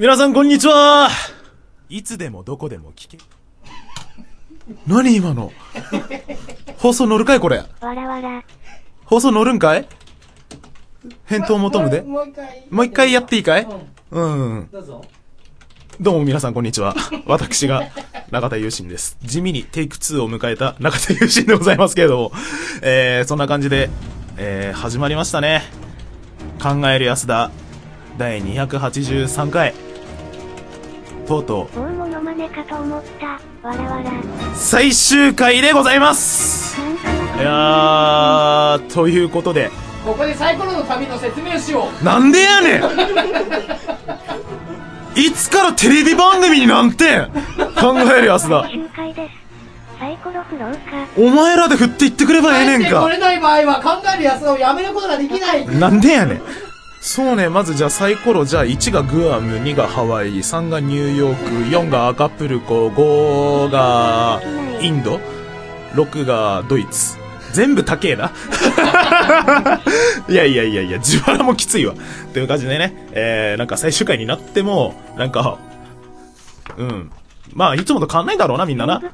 皆さんこんにちはいつでもどこでも聞け。何今の？放送乗るかいこれ。わらわら。放送乗るんかい？返答求むで。もう一回。もう一回やっていいかい？うんうん。どうぞ。どうも皆さんこんにちは。私が中田優心です。地味にテイク2を迎えた中田優心でございますけれども、えー、そんな感じで、えー、始まりましたね。考える安田、第283回。とうとう、大物真似かと思った。わらわら。最終回でございますいやー、ということで、ここでサイコロの旅の説明をしよう。なんでやねん いつからテレビ番組になんてん考える安田。最終回です。サイコロ振ろうか。お前らで振っていってくればええねんかれ。ない場合は考えるやつをやめることができない。なんでやねん。そうね、まずじゃあサイコロ、じゃあ1がグアム、2がハワイ、3がニューヨーク、4がアカプルコ、5がインド、6がドイツ。全部高えな。いやいやいやいや、自腹もきついわ。という感じでね、えー、なんか最終回になっても、なんか、うん。まあ、いつもと変わんないだろうな、みんなな。う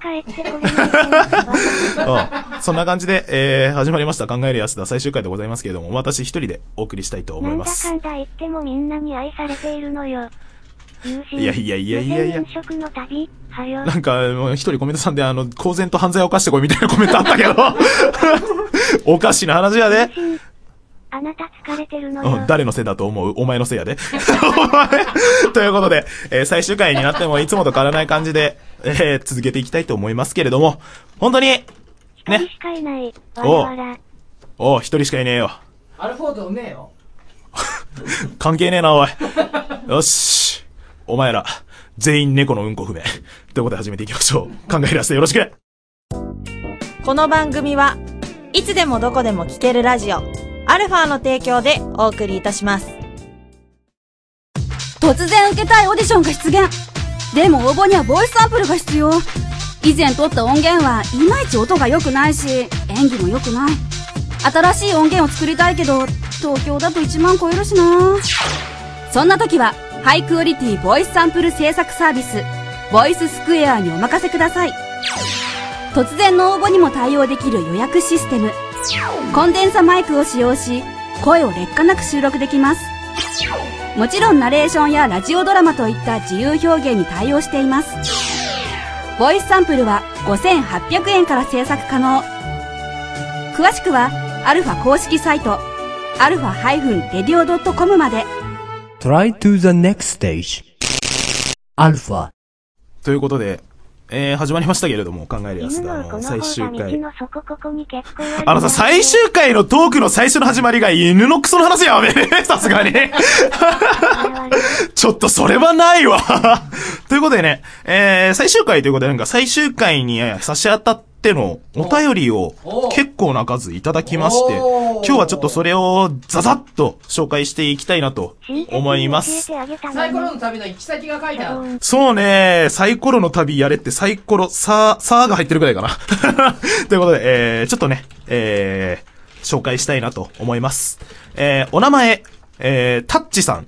ん。そんな感じで、えー、始まりました考える安田最終回でございますけれども、私一人でお送りしたいと思ないんだますか。んだ言ってもみんなに愛されているのよ。いやいやいやいやいや。なんか、一人コメントさんで、あの、公然と犯罪を犯してこいみたいなコメントあったけど、おかしな話やで。あなた疲れてるのよ。うん誰のせいだと思う？お前のせいやで。お前ということで、えー最終回になってもいつもと変わらない感じで、えー続けていきたいと思いますけれども、本当に、一人ね、しかいない。おわらわら。おう一人しかいねえよ。アルフォートうめえよ。関係ねえな、おい。よし。お前ら、全員猫のうんこ踏め。ということで始めていきましょう。考えるやすよろしく。この番組はいつでもどこでも聞けるラジオアルファの提供でお送りいたします。突然受けたいオーディションが出現。でも応募にはボイスサンプルが必要。以前撮った音源はいまいち音が良くないし演技も良くない。新しい音源を作りたいけど東京だと1万超えるしな。そんな時はハイクオリティボイスサンプル制作サービスボイススクエアにお任せください。突然の応募にも対応できる予約システム。コンデンサマイクを使用し声を劣化なく収録できますもちろんナレーションやラジオドラマといった自由表現に対応しています。ボイスサンプルは5800円から制作可能。詳しくは、アルファ公式サイト、アルファ -radio.com まで。Try to the next stage. Alpha. ということで、えー、始まりましたけれども、考えるやす犬のこのだの最終回。あのさ、最終回のトークの最初の始まりが犬のクソの話やべえ、さすがに。ちょっとそれはないわ。ということでね、えー、最終回ということでなんか最終回に差し当たってのお便りをお結構な数いただきまして、お今日はちょっとそれをザザッと紹介していきたいなと思います。サイコロの旅の行き先が書いてある。そうね、サイコロの旅やれってサイコロ、さー、さーが入ってるくらいかな。ということで、えー、ちょっとね、えー、紹介したいなと思います。えー、お名前、えー、タッチさん。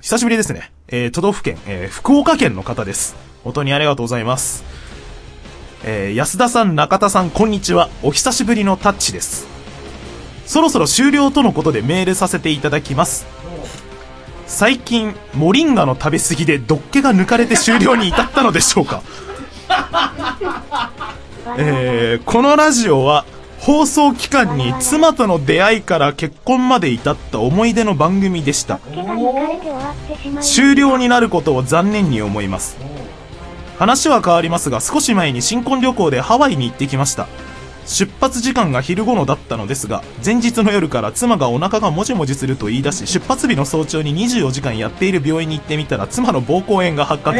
久しぶりですね。えー、都道府県、えー、福岡県の方です。本当にありがとうございます。えー、安田さん、中田さん、こんにちは。お久しぶりのタッチです。そろそろ終了とのことでメールさせていただきます。最近、モリンガの食べ過ぎで、どっけが抜かれて終了に至ったのでしょうか えー、このラジオは、放送期間に妻との出会いから結婚まで至った思い出の番組でした。終了になることを残念に思います。話は変わりますが、少し前に新婚旅行でハワイに行ってきました。出発時間が昼頃だったのですが、前日の夜から妻がお腹がもじもじすると言い出し、出発日の早朝に24時間やっている病院に行ってみたら、妻の膀胱炎が発覚。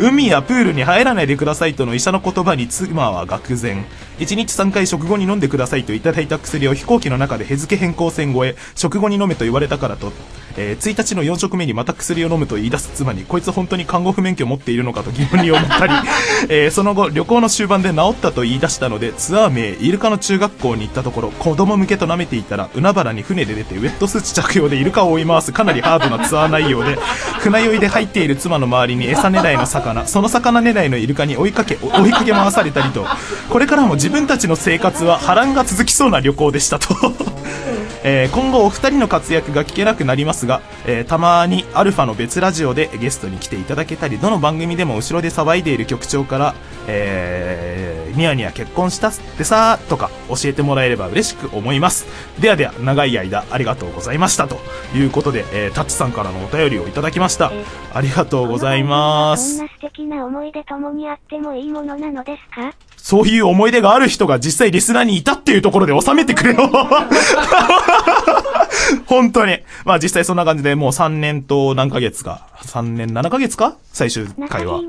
海やプールに入らないでくださいとの医者の言葉に妻は愕然。1日3回食後に飲んでくださいといただいた薬を飛行機の中で日付変更線越え、食後に飲めと言われたからと、えー1日の4食目にまた薬を飲むと言い出す妻に、こいつ本当に看護婦免許を持っているのかと疑問に思ったり、えーその後、旅行の終盤で治ったと言い出したので、ツアー名、イルカの中学校に行ったところ、子供向けと舐めていたら、海原に船で出て、ウェットスーツ着用でイルカを追い回すかなりハードなツアー内容で、船酔いで入っている妻の周りに餌狙いの魚、その魚狙いのイルカに追いかけ、追いかけ回されたりと、これからも自分たちの生活は波乱が続きそうな旅行でしたと。えー今後お二人の活躍が聞けなくなりますが、えーたまにアルファの別ラジオでゲストに来ていただけたり、どの番組でも後ろで騒いでいる局長から、えーニヤニヤ結婚したってさーとか教えてもらえれば嬉しく思います。ではでは、長い間ありがとうございました。ということで、えータッチさんからのお便りをいただきました。ありがとうございますそん。な素敵な思い出共にあってもいいものなのですか？そういう思い出がある人が実際リスナーにいたっていうところで収めてくれよ 本当に。まあ実際そんな感じでもう3年と何ヶ月か。3年7ヶ月か？最終中回は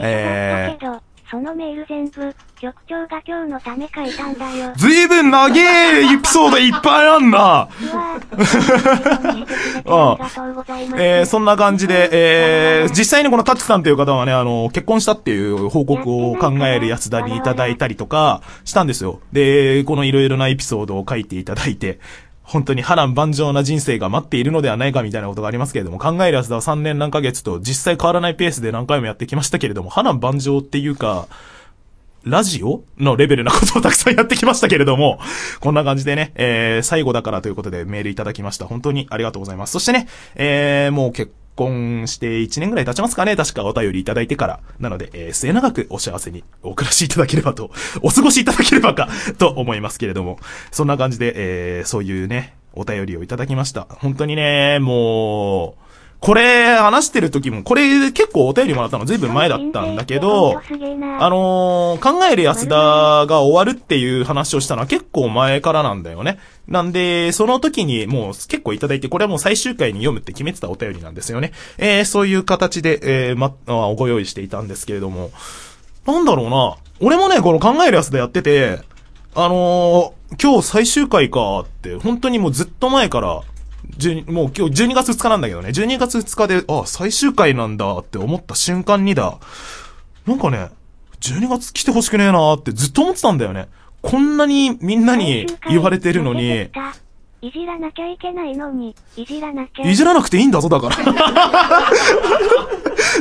えけど、そのメール全部、局長が今日のため書いたんだよ。ずいぶん長えエピソードいっぱいあんな。うわぁ。ありがとうございます。えー、そんな感じで、えー、実際にこのタッチさんという方はね、あの、結婚したっていう報告を考える安田にいただいたりとかしたんですよ。で、このいろいろなエピソードを書いていただいて、本当に波乱万丈な人生が待っているのではないかみたいなことがありますけれども、考える安田は3年何ヶ月と実際変わらないペースで何回もやってきましたけれども、波乱万丈っていうか、ラジオのレベルなことをたくさんやってきましたけれども、こんな感じでね、えー、最後だからということでメールいただきました。本当にありがとうございます。そしてね、えー、もう結構婚して1年ぐらい経ちますかね確かお便りいただいてから。なので、えー、末永くお幸せにお暮らしいただければと、お過ごしいただければか、と思いますけれども、そんな感じで、えー、そういうね、お便りをいただきました。本当にね、もう、これ話してる時も、これ結構お便りもらったのずいぶん前だったんだけど、あのー考える安田が終わるっていう話をしたのは結構前からなんだよね。なんで、その時にもう結構いただいて、これはもう最終回に読むって決めてたお便りなんですよね。えー、そういう形で、えー、ま、あご用意していたんですけれども、なんだろうな。俺もね、この考える安田やってて、あのー今日最終回かって、本当にもうずっと前から、12もう今日12月2日なんだけどね、12月2日で、あ、最終回なんだって思った瞬間にだ、なんかね、12月来てほしくねえなーってずっと思ってたんだよね。こんなにみんなに言われてるのに、いじらなきゃいけないのに、いじらなきゃ。いじらなくていいんだぞ、だから。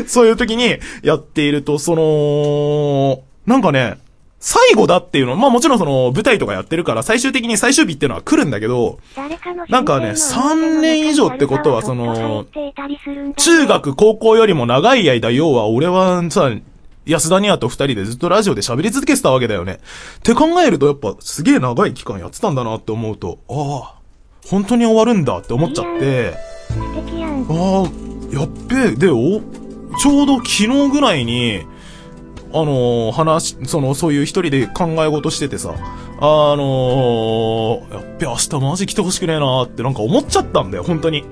そういう時にやっていると、その、なんかね、最後だっていうの、まあもちろんその舞台とかやってるから最終的に最終日っていうのは来るんだけど、なんかね3年以上ってことはその中学、高校よりも長い間、要は俺はさ、安田ニアと二人でずっとラジオで喋り続けてたわけだよね。って考えるとやっぱすげえ長い期間やってたんだなって思うと、ああ、本当に終わるんだって思っちゃって。ああ、やっべえ。で、お、ちょうど昨日ぐらいに、あのー話、その、そういう一人で考え事しててさ、あのーやっべ、明日マジ来てほしくねえなーってなんか思っちゃったんだよ、本当に。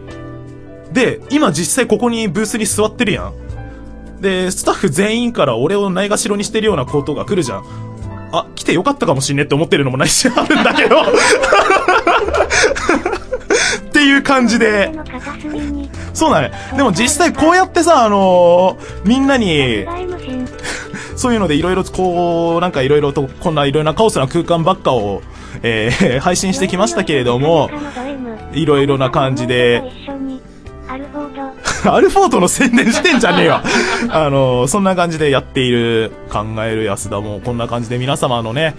で、今実際ここにブースに座ってるやん。で、スタッフ全員から俺をないがしろにしてるようなことが来るじゃん。あ、来てよかったかもしんねって思ってるのもないし、あるんだけど。っていう感じで、そうだね。でも実際こうやってさ、あのーみんなに、そういうのでいろいろこう、なんかいろいろと、こんないろいろなカオスな空間ばっかを、えー 配信してきましたけれども、いろいろな感じで、一緒に、アルフォード。アルフォートの宣伝してんじゃねえわ。あの、そんな感じでやっている、考える安田も、こんな感じで皆様のね、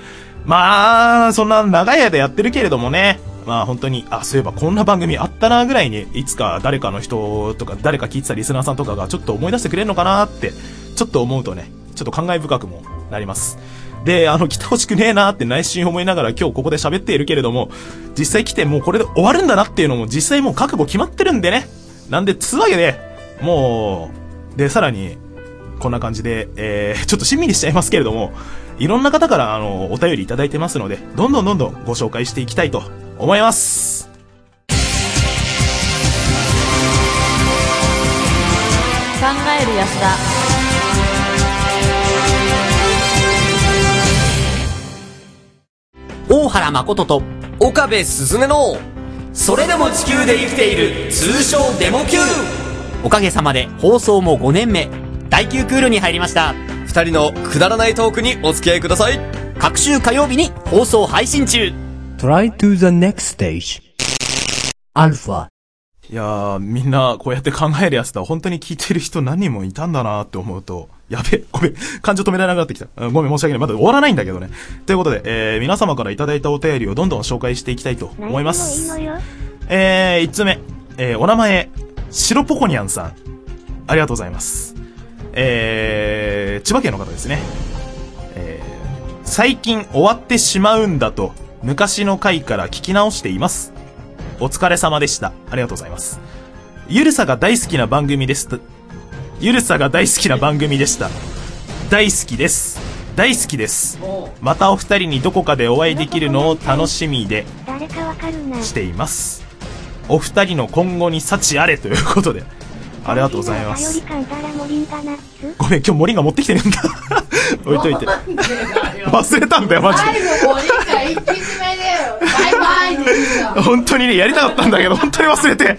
まあ、そんな長い間やってるけれどもね、まあ本当に、あ、そういえばこんな番組あったなぐらいに、いつか誰かの人とか、誰か聞いてたリスナーさんとかがちょっと思い出してくれるのかなって、ちょっと思うとね、ちょっと感慨深くもなります。で、あの、来てほしくねえなって内心思いながら今日ここで喋っているけれども、実際来てもうこれで終わるんだなっていうのも実際もう覚悟決まってるんでね。なんで、つうわけで、もう、で、さらに、こんな感じで、えー、ちょっとしんみりしちゃいますけれども、いろんな方から、あの、お便りいただいてますので、どんどんどんどんご紹介していきたいと思います。考える安田原誠と岡部すずめのそれでも地球で生きている通称デモ級。おかげさまで放送も5年目。第9クールに入りました。二人のくだらないトークにお付き合いください。各週火曜日に放送配信中。Try to the next stage. Alpha. いやー、みんなこうやって考えるやつだ。本当に聞いてる人何人もいたんだなって思うと、やべえ、ごめん、感情止められなくなってきた。うんごめん、申し訳ない。まだ終わらないんだけどね。ということで、えー、皆様からいただいたお便りをどんどん紹介していきたいと思います。いい。えー、一つ目。えー、お名前、白ポコニャンさん。ありがとうございます。えー、千葉県の方ですね。えー、最近終わってしまうんだと、昔の回から聞き直しています。お疲れ様でした。ありがとうございます。ゆるさが大好きな番組ですと。ゆるさが大好きな番組でした。大好きです。大好きです。またお二人にどこかでお会いできるのを楽しみで。しています。お二人の今後に幸あれということで、ありがとうございます。ごめん、今日森が持ってきてねえんだ。置いといて。忘れたんだよ、マジで。本当にね、やりたかったんだけど、本当に忘れて。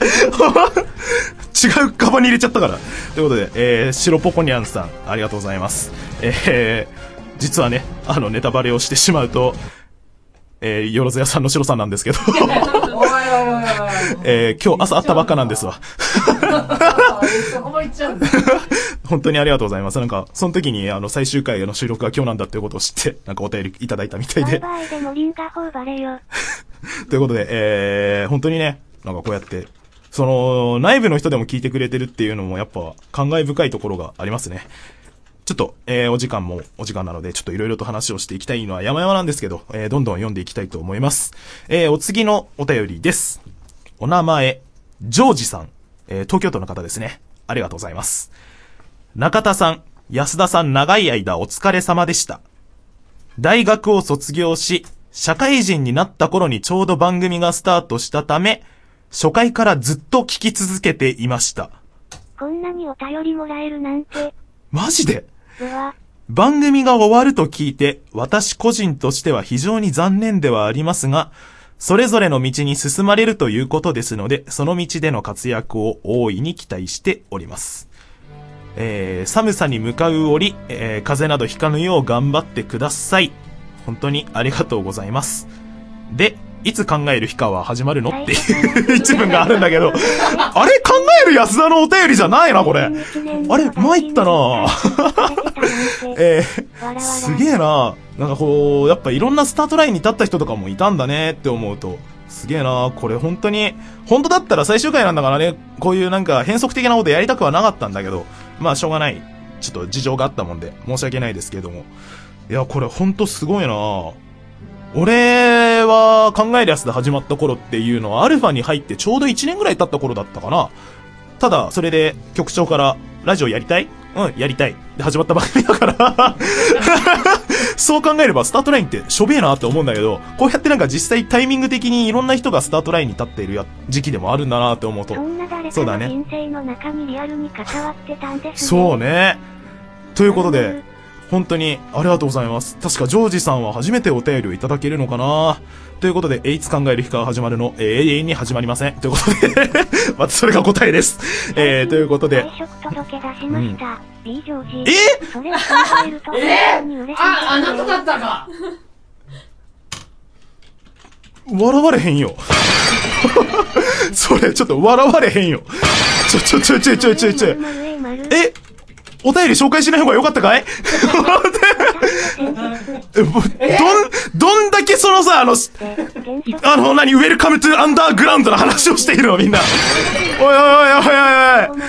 違うカバンに入れちゃったから。ということで、えー、白ポコニャンさん、ありがとうございます。えー、実はね、あの、ネタバレをしてしまうと、えー、よろずやさんの白さんなんですけど、えー、今日朝会ったばっかなんですわ。そこっちゃうんだ本当にありがとうございます。なんか、その時に、あの、最終回の収録が今日なんだっていうことを知って、なんかお便りいただいたみたいで。バイバイでモリンガ頬バレよ。ということで、えー、本当にね、なんかこうやって、その、内部の人でも聞いてくれてるっていうのも、やっぱ、感慨深いところがありますね。ちょっと、えー、お時間もお時間なので、ちょっといろいろと話をしていきたいのは山々なんですけど、えー、どんどん読んでいきたいと思います。えー、お次のお便りです。お名前、ジョージさん。えー、東京都の方ですね。ありがとうございます。中田さん、安田さん長い間お疲れ様でした。大学を卒業し、社会人になった頃にちょうど番組がスタートしたため、初回からずっと聞き続けていました。こんなにお便りもらえるなんて。マジで？番組が終わると聞いて、私個人としては非常に残念ではありますが、それぞれの道に進まれるということですので、その道での活躍を大いに期待しております。えー、寒さに向かう折、えー、風邪などひかぬよう頑張ってください。本当にありがとうございます。で、いつ考える日かは始まるの？っていう 一文があるんだけど、あれ？考える安田のお便りじゃないな、これ。あれ？参ったなえー、すげえな。なんかこう、やっぱいろんなスタートラインに立った人とかもいたんだねって思うと、すげえな。これ本当に、本当だったら最終回なんだからね、こういうなんか変則的なことやりたくはなかったんだけど、まあしょうがない。ちょっと事情があったもんで、申し訳ないですけども。いや、これ本当すごいな。俺は考えるやつで始まった頃っていうのはアルファに入ってちょうど1年ぐらい経った頃だったかな。ただ、それで局長から、ラジオやりたい？うん、やりたい。で始まった番組だから、そう考えればスタートラインってしょべえなって思うんだけど、こうやってなんか実際タイミング的にいろんな人がスタートラインに立っているや時期でもあるんだなって思うとそ。んな誰かのそうだね人生の中にリアルに関わってたんですね。そうね。ということで、本当にありがとうございます。確かジョージさんは初めてお便りをいただけるのかなということで、えいつ考える日から始まるの、えー永遠に始まりません。ということで、またそれが答えです。えー、ということで、退職届出しました。B ジョージ。えそれを考えると本え当に嬉しい。あ、あなただったか笑われへんよ。それ、ちょっと笑われへんよ。ちょ、ちょ、ちょ、ちょ、ちょ、ちょ、ちょ。えお便り紹介しない方がよかったかい？どん、どんだけそのさ、あの、あの、何、ウェルカムトゥアンダーグラウンドの話をしているの、みんな。おいおいおいおいおいおい。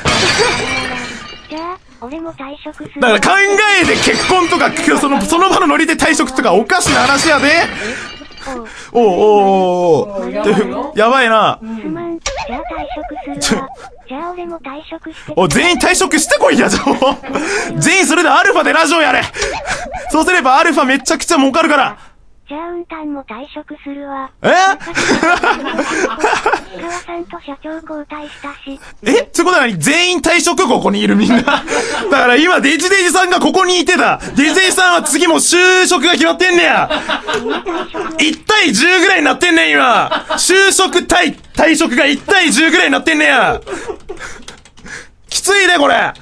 じゃあ、俺も退職する。だから考えで結婚とか、その、その場のノリで退職とかおかしな話やで。おうおうおうおうやばいな。じゃあ退職するわ。じゃあ俺も退職して。お、全員退職してこいや、じゃあ全員それでアルファでラジオやれそうすればアルファめちゃくちゃ儲かるからじゃあうんたんも退職するわ。え？川さんと社長交代したし。え？ってことは何？全員退職ここにいるみんな。だから今デジデジさんがここにいてだ。デジデジさんは次も就職が決まってんねや。1対10ぐらいになってんねん今。就職対退職が1対10ぐらいになってんねや。きついねこれ。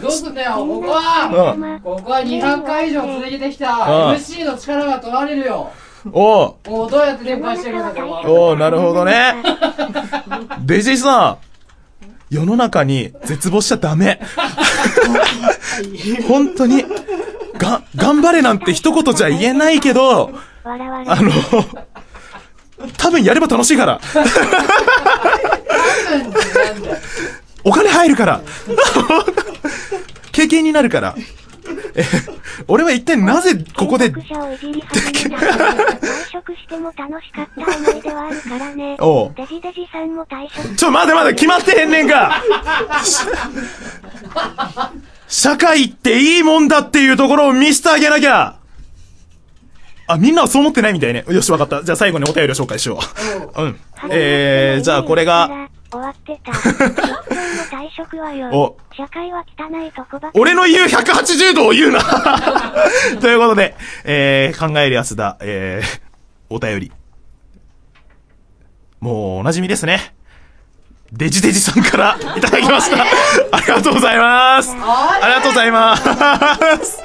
どうすんだよ、ここは、うん。ここは200回以上続けてきたうん MC の力が問われるよ。おう。もうどうやって連敗してるのかわおうなるほどね。デジデジさん。世の中に絶望しちゃダメ。本当に。が、頑張れなんて一言じゃ言えないけど。あの、多分やれば楽しいから。お金入るから。経験になるから。え、俺は一体なぜここで、退職者をいじり始めた退職しても楽しかった思い出はあるからね。おうデジデジさんも退職。ちょ、待て待て、決まってへんねんか社会っていいもんだっていうところを見せてあげなきゃあ、みんなはそう思ってないみたいね。よし、わかった。じゃあ最後にお便りを紹介しよう。うん。えー、じゃあこれが、終わってた。職員の退職はよ。お社会は汚いとこば。俺の言う180度を言うな ということで、えー、考える安田、えー、お便り。もう、お馴染みですね。デジデジさんからいただきました。ありがとうございます。ありがとうございます。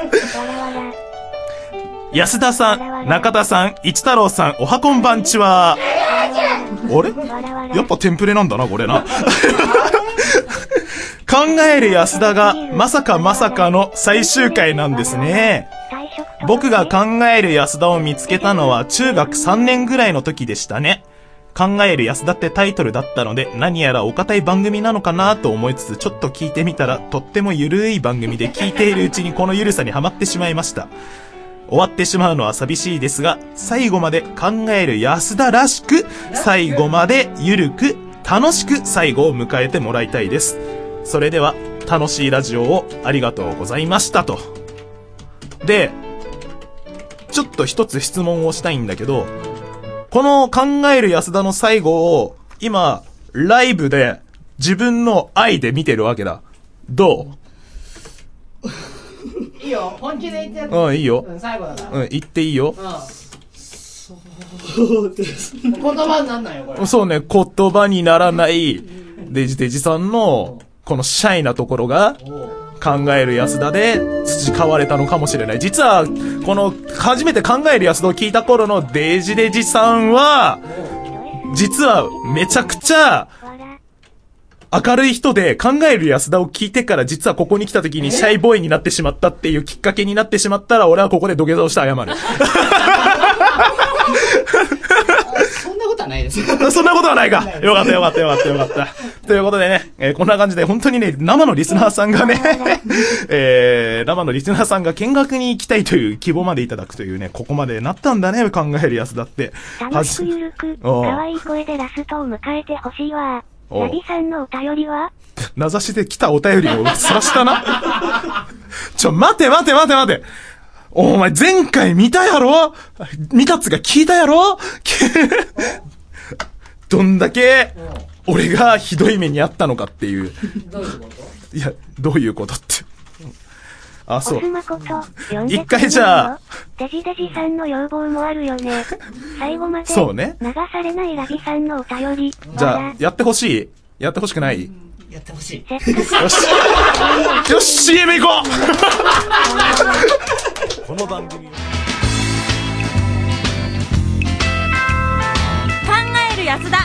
安田さん、中田さん、一太郎さん、おはこんばんちは。あれ？やっぱテンプレなんだな、これな。考える安田が、まさかまさかの最終回なんですね。僕が考える安田を見つけたのは中学3年ぐらいの時でしたね。考える安田ってタイトルだったので何やらお堅い番組なのかなと思いつつちょっと聞いてみたらとってもゆるい番組で聞いているうちにこのゆるさにはまってしまいました。終わってしまうのは寂しいですが、最後まで考える安田らしく、最後までゆるく、楽しく最後を迎えてもらいたいです。それでは、楽しいラジオをありがとうございましたと。で、ちょっと一つ質問をしたいんだけど、この考える安田の最後を、今、ライブで自分の愛で見てるわけだ。どいいよ、本気で言ってやっううん、いいよ。うん、最後だから。うん、言っていいよ。うん。言葉になんないよ、これ。そうね、言葉にならない、デジデジさんの、このシャイなところが、考える安田で培われたのかもしれない。実は、この、初めて考える安田を聞いた頃のデジデジさんは、実はめちゃくちゃ、明るい人で考える安田を聞いてから実はここに来た時にシャイボーイになってしまったっていうきっかけになってしまったら俺はここで土下座をして謝る。そんなことはないです。そんなことはないか。よかったよかったよかったよかった。ということでね、えーこんな感じで本当にね、生のリスナーさんがね、えー、生のリスナーさんが見学に行きたいという希望までいただくというね、ここまでなったんだね、考えるやつだって。楽しくゆ可愛い声でラストを迎えてほしいわ。おうラビさんのお便りは？名指しで来たお便りをさらしたな。ちょ、待て待て待て待て。お前前回見たやろ？見たっつうか聞いたやろ？どんだけ、俺がひどい目にあったのかっていう。どういうこと？いや、どういうことって。あ、そうおす。まこと、呼んで一回じゃあ、デジデジさんの要望もあるよね。最後まで、そうね流されないラビさんのお便り。じゃあ、やってほしいやってほしくないやってほしい。よし。よし、CM 行こう この番組は考える安田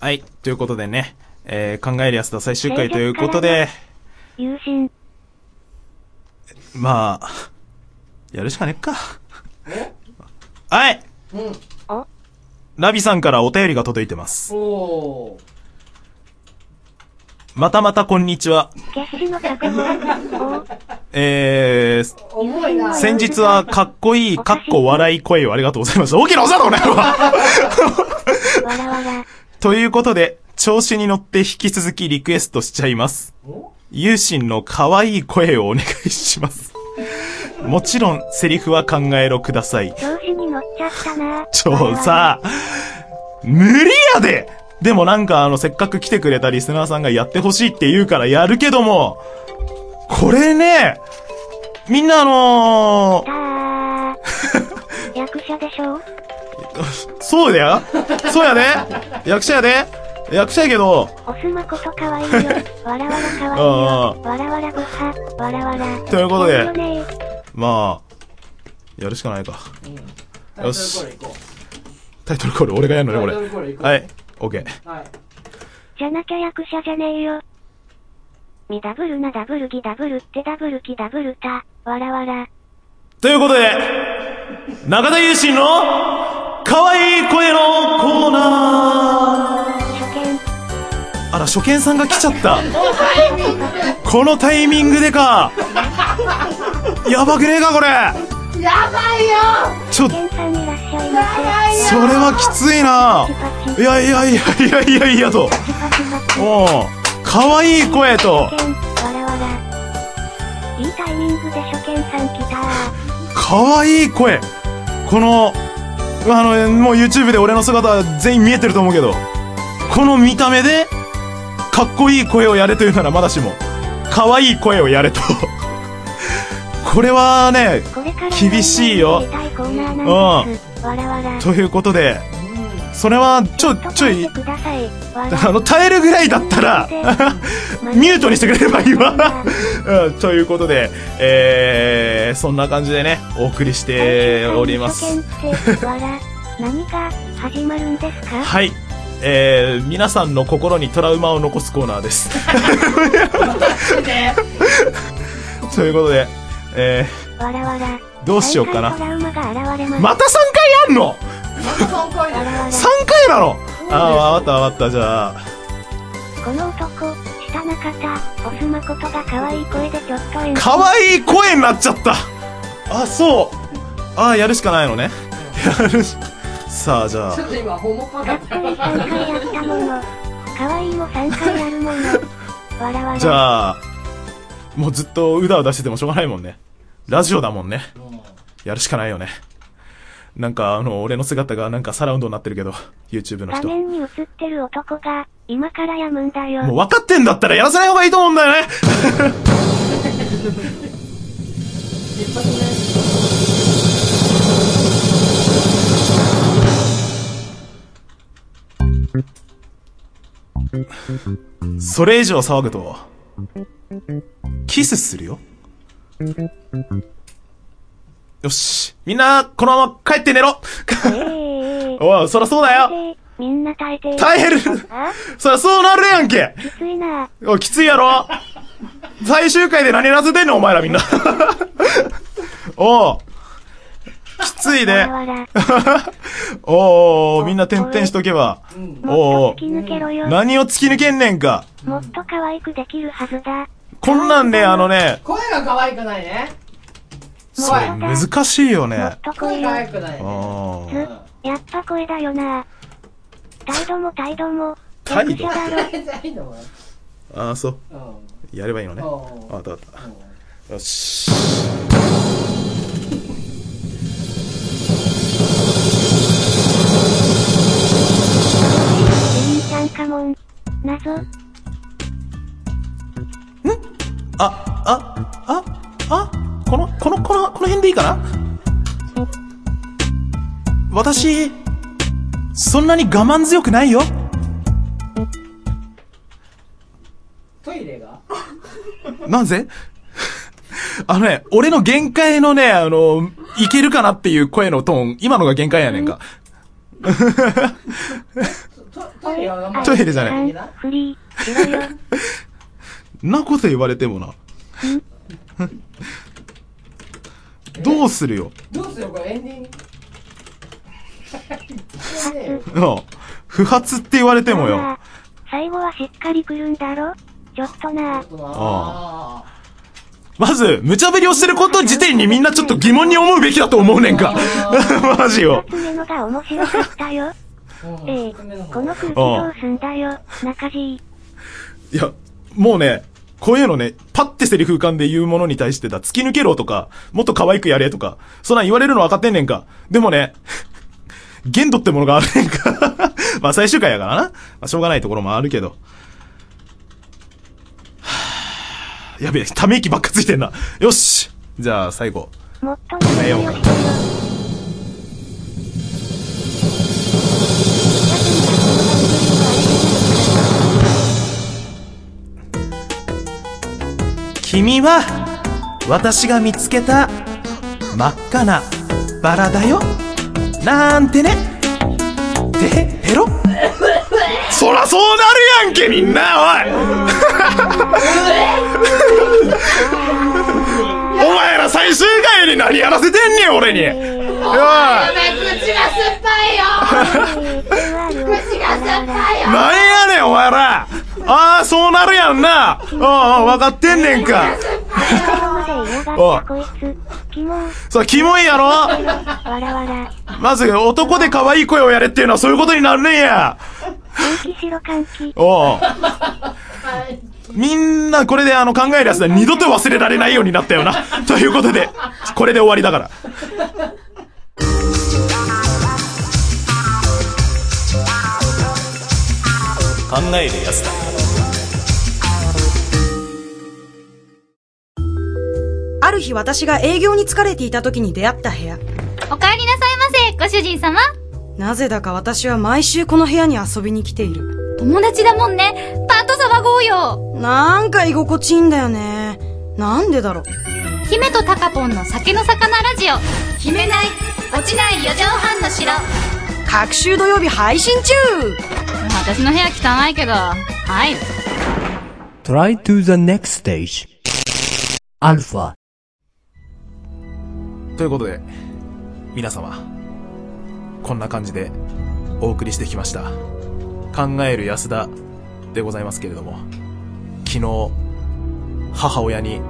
はい。ということでね、えー、考える安田最終回ということで、友人。まあ、やるしかねっか。はいうん。おラビさんからお便りが届いてます。おー。またまたこんにちは。決死の覚悟。おえー、重いな。先日はかっこいい、かっこ笑い声をありがとうございました。大きなおさだ、この野郎わらわら。ということで、調子に乗って引き続きリクエストしちゃいます。ユーシンの可愛い声をお願いします。もちろん、セリフは考えろください。調子に乗っちゃったな。ちょ、さ、無理やででもなんかあの、せっかく来てくれたリスナーさんがやってほしいって言うからやるけども、これね、みんなあのたー。役者でしょ？ーそうだよそうやで役者やで役者やけど、オスマことかわいいよ。わらわらかわいいよ。わらわらぶは、わらわら。ということでまあ、やるしかないか。よし。タイトルコール俺がやるのね、こう俺。はい、オッケー。はい。じゃなきゃ役者じゃねえよ。みダブルなダブルギダブルってダブルキダブルタ、わらわら。ということで、中田優心の、可愛い声のコーナ。ーあら、初見さんが来ちゃった。このタイミングでか。やばくねえか、これ。やばいよちょ、初見さんいらっしゃいませ。それはきついな。いやいやいやいやいやいやと。おう可愛い声と初、見、わらわら。いいタイミングで初見さん来た可愛い声。この、あの、もう YouTube で俺の姿全員見えてると思うけど、この見た目で、かっこいい声をやれというならまだしも、可愛い声をやれと。これはね、厳しいよやりたいコーナーなん。ということで、それは、ちょ、ちょい、あの、耐えるぐらいだったら、ミュートにしてくれればいいわ。うん、ということで、えー、そんな感じでね、お送りしております。何が始まるんですか？はい。えー、皆さんの心にトラウマを残すコーナーです。ということで、えわらわら。ー、どうしようかなまた3回やんの？3回わらわら。?3 回なの？あー、わかったわかった。じゃあ、この男、下中田、オスマコトが可愛い声でちょっと可愛い声になっちゃったあ、そうあー、やるしかないのね。やるし、さあ、じゃあちょっ、と今、ホモパかだっっこいい3回やったもの。可愛いも3回やるもの。わらわら。じゃあ、もうずっとうだうだしててもしょうがないもんね。ラジオだもんね。やるしかないよね。なんか、あの、俺の姿がなんかサラウンドになってるけど、YouTube の人。画面に映ってる男が、今からやむんだよ。もう分かってんだったらやらせない方がいいと思うんだよねそれ以上騒ぐと、キスするよ？よし。みんな、このまま帰って寝ろええおい、そらそうだよでみんな耐えて。耐えるあ？そらそうなるやんけきついな。おい、きついやろ最終回で何やらせてんのお前らみんな。おう。きついで。わらわら。おうおうみんな点々しとけば。おうお。何を突き抜けんねんか。もっと可愛くできるはずだ。こんなんね、あのね、声が可愛くないね。それ難しいよね。もっと声声が可よ。愛くないね。やっぱ声だよな。態度も態度も、態度ああ、そう。うんやればいいのね。うんあわかった。よし。かもん。謎。あ、あ、あ、あ、この、この、この、この辺でいいかな？私、そんなに我慢強くないよ。トイレが？なぜ？あのね、俺の限界のね、あの、いけるかなっていう声のトーン、今のが限界やねんか。トトイレじゃないなこと言われてもな。どうするよ？どうするこれエンディング？うん不発って言われてもよ。ああ最後はしっかり来るんだろ？ちょっとな。あまず、無茶ぶりをしてること自体にみんなちょっと疑問に思うべきだと思うねんか。マジよ。二つ目のが面白かったよ。ーええこの空気どうすんだよ、中地。いや、もうね、こういうのね、パッてセリフ浮かんで言うものに対してだ、突き抜けろとか、もっと可愛くやれとか、そんなん言われるの分かってんねんか。でもね、限度ってものがあるねんか。まあ最終回やからな。まあしょうがないところもあるけど。はぁやべえ、ため息ばっかついてんな。よしじゃあ最後。もっと君は、私が見つけた、真っ赤なバラだよ。なんてね。で、ペロそらそうなるやんけ、みんな、おい お前ら最終回に何やらせてんねん、俺に。おいやべ、口が酸っぱいよ口が酸っぱいよなんやねん、お前らああ、そうなるやんな。ああ、分かってんねんか。今まで嫌がったこいつ。キモさあ、キモいやろわらわら。まず、男で可愛い声をやれっていうのはそういうことになるねんや。おうみんなこれであの考えるやつだ二度と忘れられないようになったよな。ということで、これで終わりだから。えるやつだ。ある日私が営業に疲れていた時に出会った部屋。お帰りなさいませ、ご主人様。なぜだか私は毎週この部屋に遊びに来ている。友達だもんね。パート騒ごうよ。なんか居心地いいんだよね。なんでだろう。姫とタカポンの酒の魚ラジオ。決めない、落ちない四畳半の城。各週土曜日配信中私の部屋汚いけど、入る。Try to the next stage. Alpha. ということで、皆様、こんな感じでお送りしてきました。考える安田でございますけれども、昨日、母親に、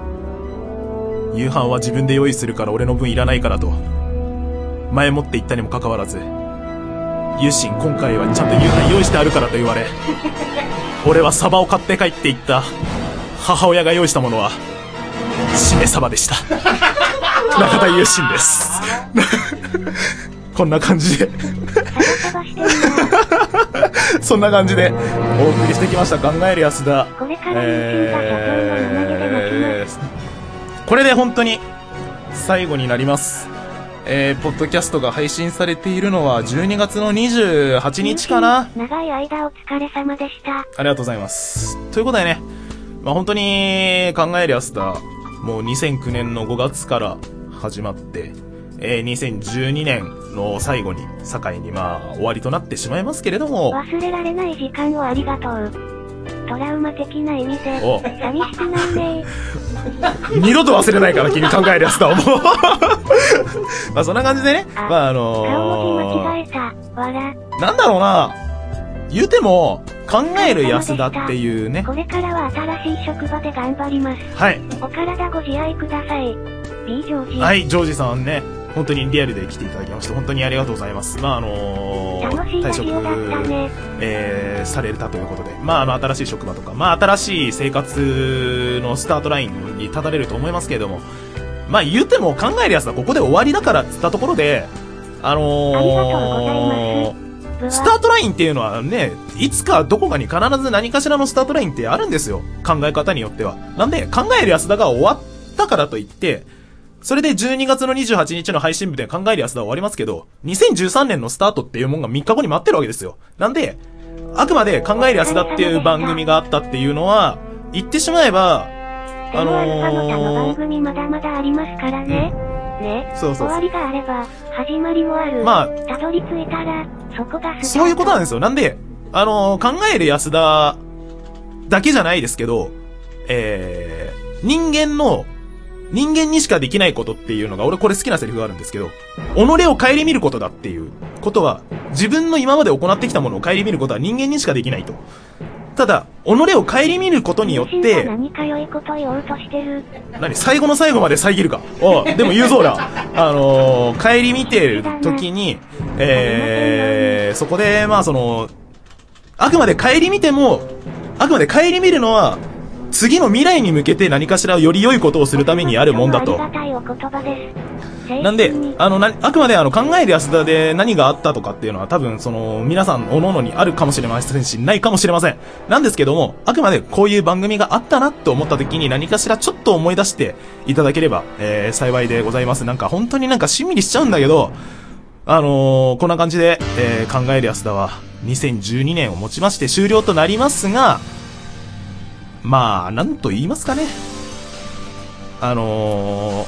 夕飯は自分で用意するから俺の分いらないからと、前もって言ったにもかかわらず、ユシン今回はちゃんと夕飯用意してあるからと言われ、俺はサバを買って帰っていった母親が用意したものは、しめサバでした。中田優心です。こんな感じで、そんな感じでお送りしてきました。考える安田。えーこれで本当に最後になります。えー、ポッドキャストが配信されているのは12月の28日かな長い間お疲れ様でした。ありがとうございます。ということでね、まあ、本当に考えるやつだ、もう2009年の5月から始まって、えー、2012年の最後に、境にまあ終わりとなってしまいますけれども、忘れられない時間をありがとう。トラウマ的な意味でお、寂しくないね二度と忘れないから君考えるやつだ、もう。まあそんな感じでね、あまああ顔文字の間違えた。わなんだろうな、言うても、考える安田っていうねこ、れからは新しい職場で頑張ります。はい。お体ご自愛ください。B ジョージ。はい、ジョージさんね、本当にリアルで来ていただきまして、本当にありがとうございます。まあ、あのー楽しいラジオだったね。えー、されたということで、まあ、あの、新しい職場とか、まあ、新しい生活のスタートラインに立たれると思いますけれども、まあ、言うても考えるやつはここで終わりだからっつったところで、あのー、スタートラインっていうのはね、いつかどこかに必ず何かしらのスタートラインってあるんですよ。考え方によっては。なんで、考える安田が終わったからといって、それで12月の28日の配信日で考える安田は終わりますけど、2013年のスタートっていうもんが3日後に待ってるわけですよ。なんで、あくまで考える安田っていう番組があったっていうのは、言ってしまえば、あの他の番組まだまだありますからね。ね。そうそうそう終わりがあれば、始まりもある。まあたどり着いたら、そこがそういうことなんですよ。なんで、あのー考える安田だけじゃないですけど、えー、人間の、人間にしかできないことっていうのが、俺これ好きなセリフがあるんですけど、己を顧みることだっていうことは、自分の今まで行ってきたものを顧みることは人間にしかできないと。ただ、己を顧みることによって、何か良いこと言おうとしてる。何？最後の最後まで遮るか。おうでも言うそうだ。あのー、帰り見てる時に、えー、そこで、まあその、あくまで帰り見ても、あくまで帰り見るのは、次の未来に向けて何かしらより良いことをするためにあるもんだと。なんで、あの、な、あくまであの、考える安田で何があったとかっていうのは多分、その、皆さん、各々にあるかもしれませんし、ないかもしれません。なんですけども、あくまでこういう番組があったなと思った時に何かしらちょっと思い出していただければ、えー、幸いでございます。なんか本当になんかしんみりしちゃうんだけど、あのー、こんな感じで、えー、考える安田は、2012年をもちまして終了となりますが、まあ、なんと言いますかね。あのー、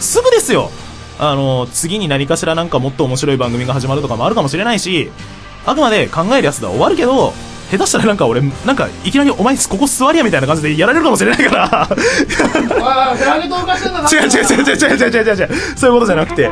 すぐですよあのー、次に何かしらなんかもっと面白い番組が始まるとかもあるかもしれないし、あくまで考えるやつでは終わるけど、下手したらなんか俺、なんかいきなりお前ここ座りやみたいな感じでやられるかもしれないから。違う違う違う違う違う違う違う違う。そういうことじゃなくて。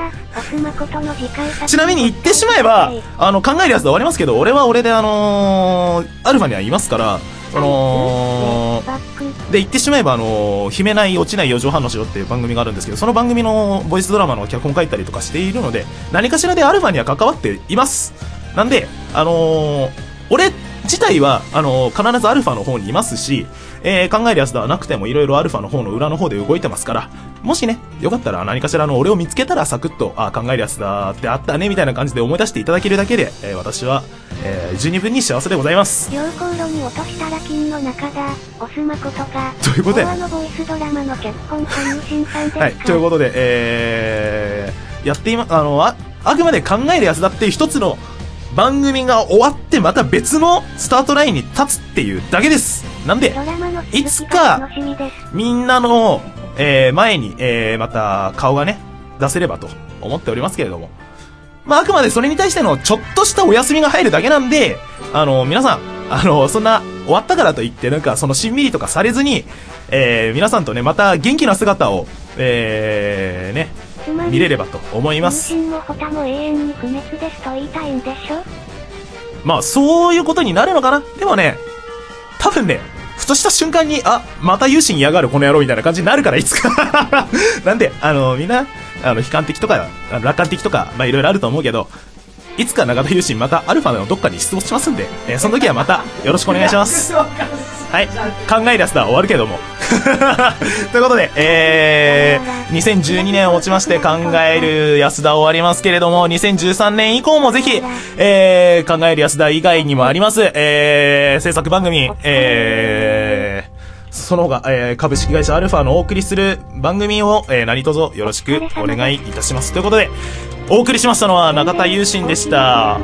ちなみに言ってしまえば、あの、考えるやつで終わりますけど、俺は俺であのー、アルファにはいますから、あのー、で、言ってしまえば、あのー、秘めない落ちない4畳半の城っていう番組があるんですけど、その番組のボイスドラマの脚本書いたりとかしているので、何かしらでアルファには関わっています。なんで、あのー、俺自体は、あのー必ずアルファの方にいますし、えー考えるやつではなくてもいろいろアルファの方の裏の方で動いてますから、もしね、よかったら何かしらの俺を見つけたらサクッと、あ考えるやつだってあったね、みたいな感じで思い出していただけるだけで、えー私は、えー十二分に幸せでございます。溶鉱炉に落としたら金の中だ。オス誠が。ということでのボイスドラマの脚本家入信さんですかはい、ということで、えー、やっていま、あの、あ、あくまで考えるやつだっていう一つの番組が終わってまた別のスタートラインに立つっていうだけです。なんで、いつかみんなの、えー、前に、えー、また顔がね、出せればと思っておりますけれども。まあ、あくまでそれに対してのちょっとしたお休みが入るだけなんで、あの、皆さん、あの、そんな、終わったからといって、なんか、その、しんみりとかされずに、えー、皆さんとね、また元気な姿を、えー、ね、見れればと思います。もホタも永遠に不滅ですと言いたいんでしょ？まあ、そういうことになるのかな？でもね、多分ね、ふとした瞬間に、あ、また有心嫌がるこの野郎みたいな感じになるから、いつか。なんで、あの、みんな、あの、悲観的とか、楽観的とか、まあ、いろいろあると思うけど、いつか中田有心またアルファのどっかに出没しますんで、えーその時はまたよろしくお願いします。はい。考えるやつだ、終わるけども。ということで、えー、2012年をもちまして考える安田終わりますけれども、2013年以降もぜひ、えー、考える安田以外にもあります、えー、制作番組、えー、その他、えー、株式会社アルファのお送りする番組を、えー、何卒よろしくお願いいたします。ということで、お送りしましたのは中田優心でした。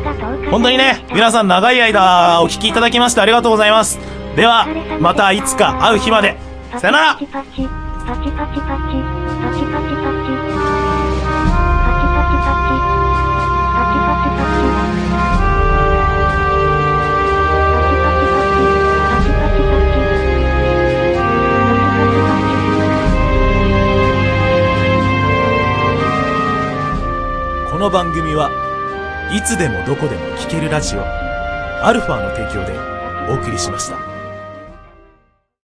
本当にね、皆さん長い間お聞きいただきましてありがとうございます。では、またいつか会う日まで。さよならパチパチ、パチパチパチ、パチパチパチ、パチパチパチ、パチパチパチ、パチパチこの番組はいつでもどこでも聴けるラジオアルファの提供でお送りしました。